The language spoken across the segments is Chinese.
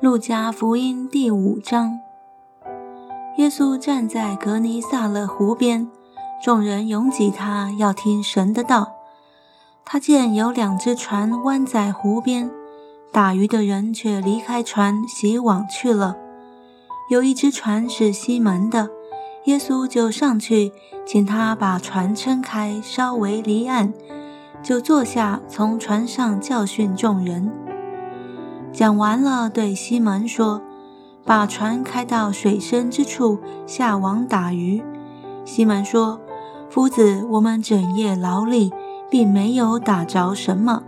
路加福音第五章，耶稣站在格尼萨勒湖边，众人拥挤他，要听神的道。他见有两只船弯在湖边，打鱼的人却离开船洗网去了。有一只船是西门的，耶稣就上去，请他把船撑开，稍微离岸，就坐下，从船上教训众人。讲完了，对西门说：“把船开到水深之处，下网打鱼。”西门说：“夫子，我们整夜劳力，并没有打着什么，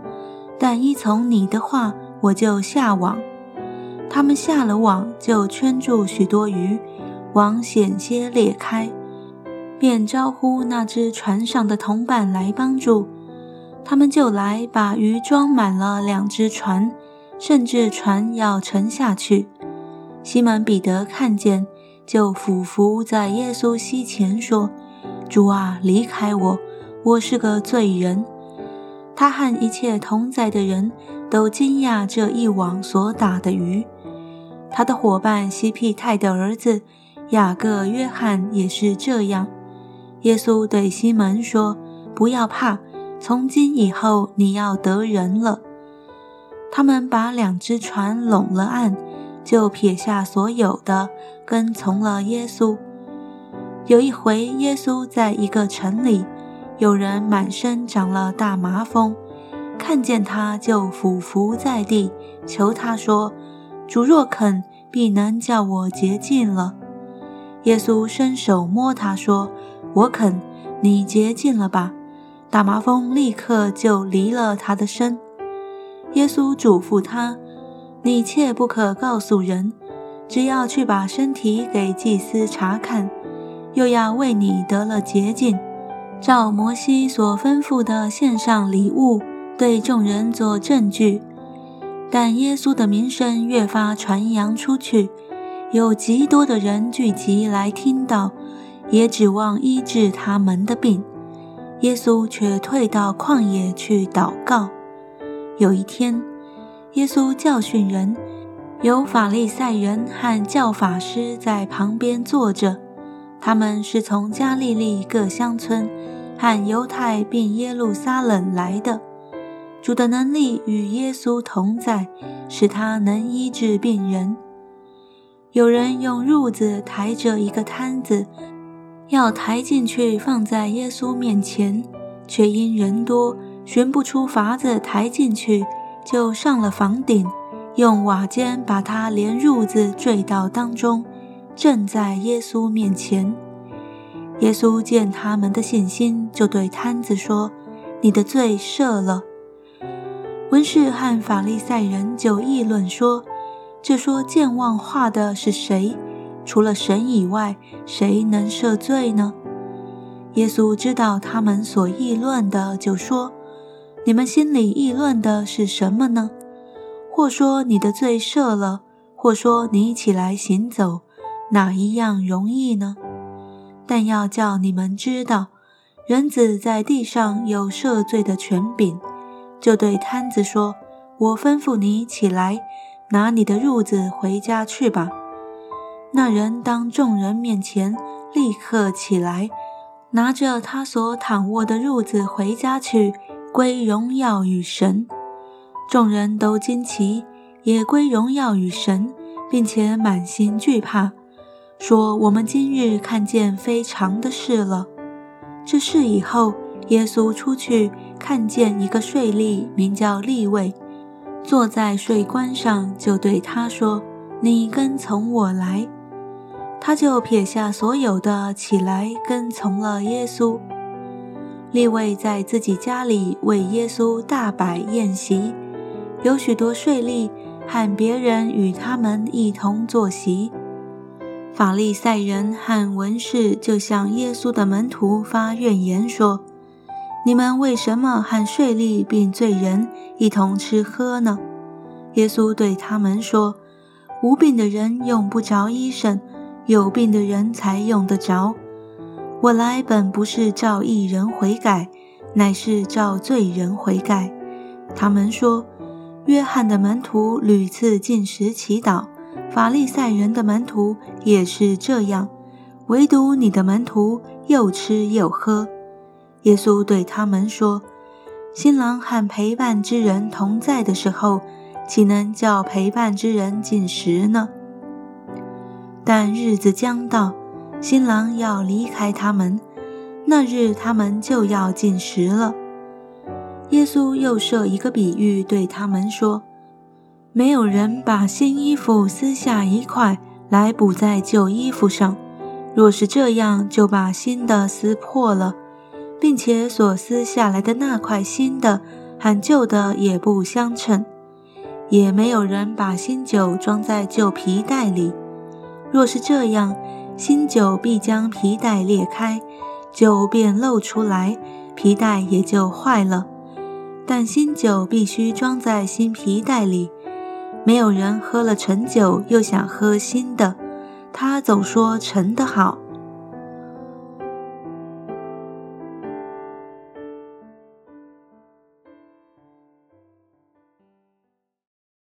但依从你的话，我就下网。”他们下了网，就圈住许多鱼，网险些裂开，便招呼那只船上的同伴来帮助。他们就来把鱼装满了两只船。甚至船要沉下去，西门彼得看见，就俯伏在耶稣膝前说：“主啊，离开我，我是个罪人。”他和一切同在的人都惊讶这一网所打的鱼。他的伙伴西庇太的儿子雅各、约翰也是这样。耶稣对西门说：“不要怕，从今以后你要得人了。”他们把两只船拢了岸，就撇下所有的，跟从了耶稣。有一回，耶稣在一个城里，有人满身长了大麻风，看见他就俯伏在地，求他说：“主若肯，必能叫我洁净了。”耶稣伸手摸他说：“我肯，你洁净了吧。”大麻风立刻就离了他的身。耶稣嘱咐他：“你切不可告诉人，只要去把身体给祭司查看，又要为你得了洁净，照摩西所吩咐的献上礼物，对众人做证据。”但耶稣的名声越发传扬出去，有极多的人聚集来听到，也指望医治他们的病。耶稣却退到旷野去祷告。有一天，耶稣教训人，有法利赛人和教法师在旁边坐着。他们是从加利利各乡村和犹太并耶路撒冷来的。主的能力与耶稣同在，使他能医治病人。有人用褥子抬着一个摊子，要抬进去放在耶稣面前，却因人多。寻不出法子抬进去，就上了房顶，用瓦尖把它连褥子坠到当中，正在耶稣面前。耶稣见他们的信心，就对摊子说：“你的罪赦了。”文士和法利赛人就议论说：“这说健忘话的是谁？除了神以外，谁能赦罪呢？”耶稣知道他们所议论的，就说。你们心里议论的是什么呢？或说你的罪赦了，或说你起来行走，哪一样容易呢？但要叫你们知道，人子在地上有赦罪的权柄，就对摊子说：“我吩咐你起来，拿你的褥子回家去吧。”那人当众人面前立刻起来，拿着他所躺卧的褥子回家去。归荣耀与神，众人都惊奇，也归荣耀与神，并且满心惧怕，说：“我们今日看见非常的事了。”这事以后，耶稣出去，看见一个税吏，名叫利位，坐在税关上，就对他说：“你跟从我来。”他就撇下所有的，起来跟从了耶稣。利位在自己家里为耶稣大摆宴席，有许多税吏喊别人与他们一同坐席。法利赛人和文士就向耶稣的门徒发怨言说：“你们为什么和税吏并罪人一同吃喝呢？”耶稣对他们说：“无病的人用不着医生，有病的人才用得着。”我来本不是照义人悔改，乃是照罪人悔改。他们说：“约翰的门徒屡次进食祈祷，法利赛人的门徒也是这样，唯独你的门徒又吃又喝。耶稣对他们说：“新郎和陪伴之人同在的时候，岂能叫陪伴之人进食呢？但日子将到，新郎要离开他们，那日他们就要进食了。”耶稣又设一个比喻，对他们说：“没有人把新衣服撕下一块来补在旧衣服上，若是这样，就把新的撕破了，并且所撕下来的那块新的和旧的也不相称。也没有人把新酒装在旧皮袋里，若是这样，新酒必将皮带裂开，酒便漏出来，皮带也就坏了。”但新酒必须装在新皮带里，没有人喝了陈酒又想喝新的，他总说陈的好。